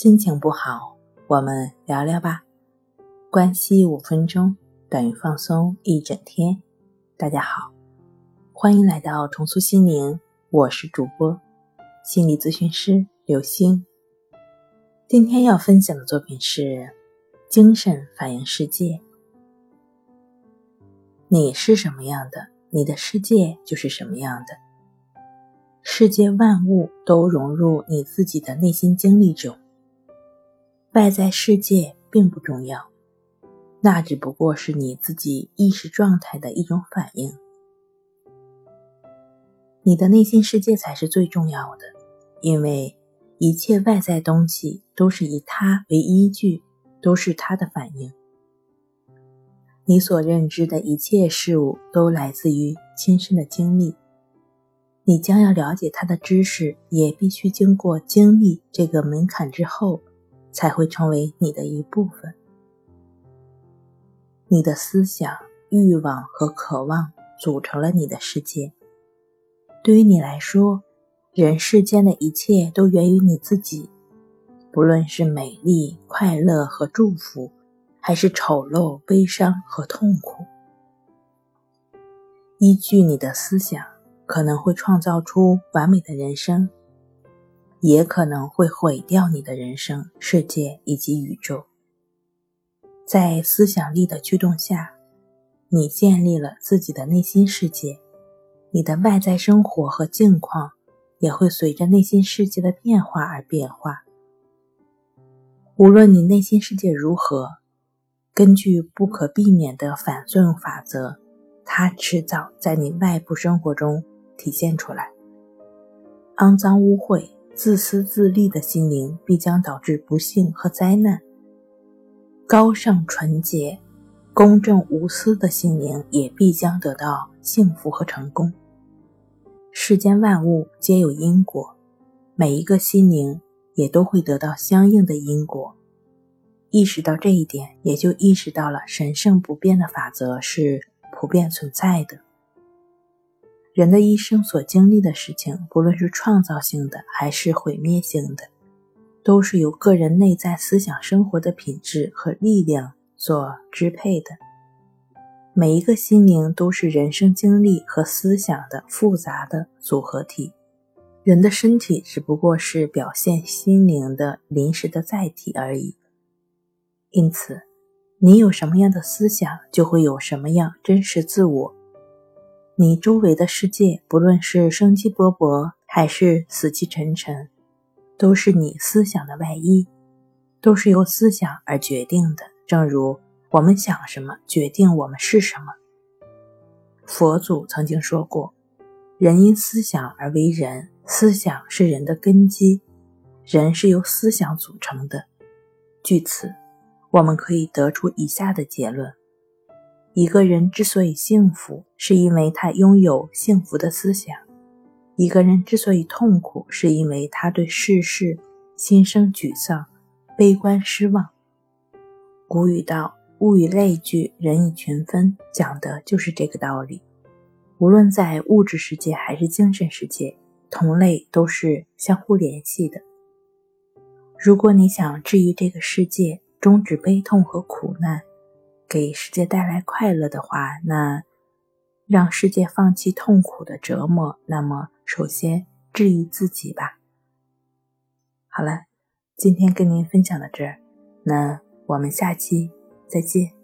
心情不好，我们聊聊吧。关系五分钟等于放松一整天。大家好，欢迎来到重塑心灵，我是主播心理咨询师刘星。今天要分享的作品是精神反映世界。你是什么样的，你的世界就是什么样的。世界万物都融入你自己的内心经历中。外在世界并不重要，那只不过是你自己意识状态的一种反应。你的内心世界才是最重要的，因为一切外在东西都是以它为依据，都是它的反应。你所认知的一切事物都来自于亲身的经历，你将要了解它的知识，也必须经过经历这个门槛之后。才会成为你的一部分。你的思想、欲望和渴望组成了你的世界。对于你来说，人世间的一切都源于你自己，不论是美丽、快乐和祝福，还是丑陋、悲伤和痛苦。依据你的思想，可能会创造出完美的人生。也可能会毁掉你的人生、世界以及宇宙。在思想力的驱动下，你建立了自己的内心世界，你的外在生活和境况也会随着内心世界的变化而变化。无论你内心世界如何，根据不可避免的反作用法则，它迟早在你外部生活中体现出来。肮脏污秽。自私自利的心灵必将导致不幸和灾难。高尚纯洁、公正无私的心灵也必将得到幸福和成功。世间万物皆有因果，每一个心灵也都会得到相应的因果。意识到这一点，也就意识到了神圣不变的法则是普遍存在的。人的一生所经历的事情，不论是创造性的还是毁灭性的，都是由个人内在思想生活的品质和力量所支配的。每一个心灵都是人生经历和思想的复杂的组合体，人的身体只不过是表现心灵的临时的载体而已。因此，你有什么样的思想，就会有什么样真实自我。你周围的世界，不论是生机勃勃还是死气沉沉，都是你思想的外衣，都是由思想而决定的。正如我们想什么，决定我们是什么。佛祖曾经说过：“人因思想而为人，思想是人的根基，人是由思想组成的。”据此，我们可以得出以下的结论。一个人之所以幸福，是因为他拥有幸福的思想；一个人之所以痛苦，是因为他对世事心生沮丧、悲观、失望。古语道：“物以类聚，人以群分”，讲的就是这个道理。无论在物质世界还是精神世界，同类都是相互联系的。如果你想治愈这个世界，终止悲痛和苦难，给世界带来快乐的话，那让世界放弃痛苦的折磨。那么，首先治愈自己吧。好了，今天跟您分享到这儿，那我们下期再见。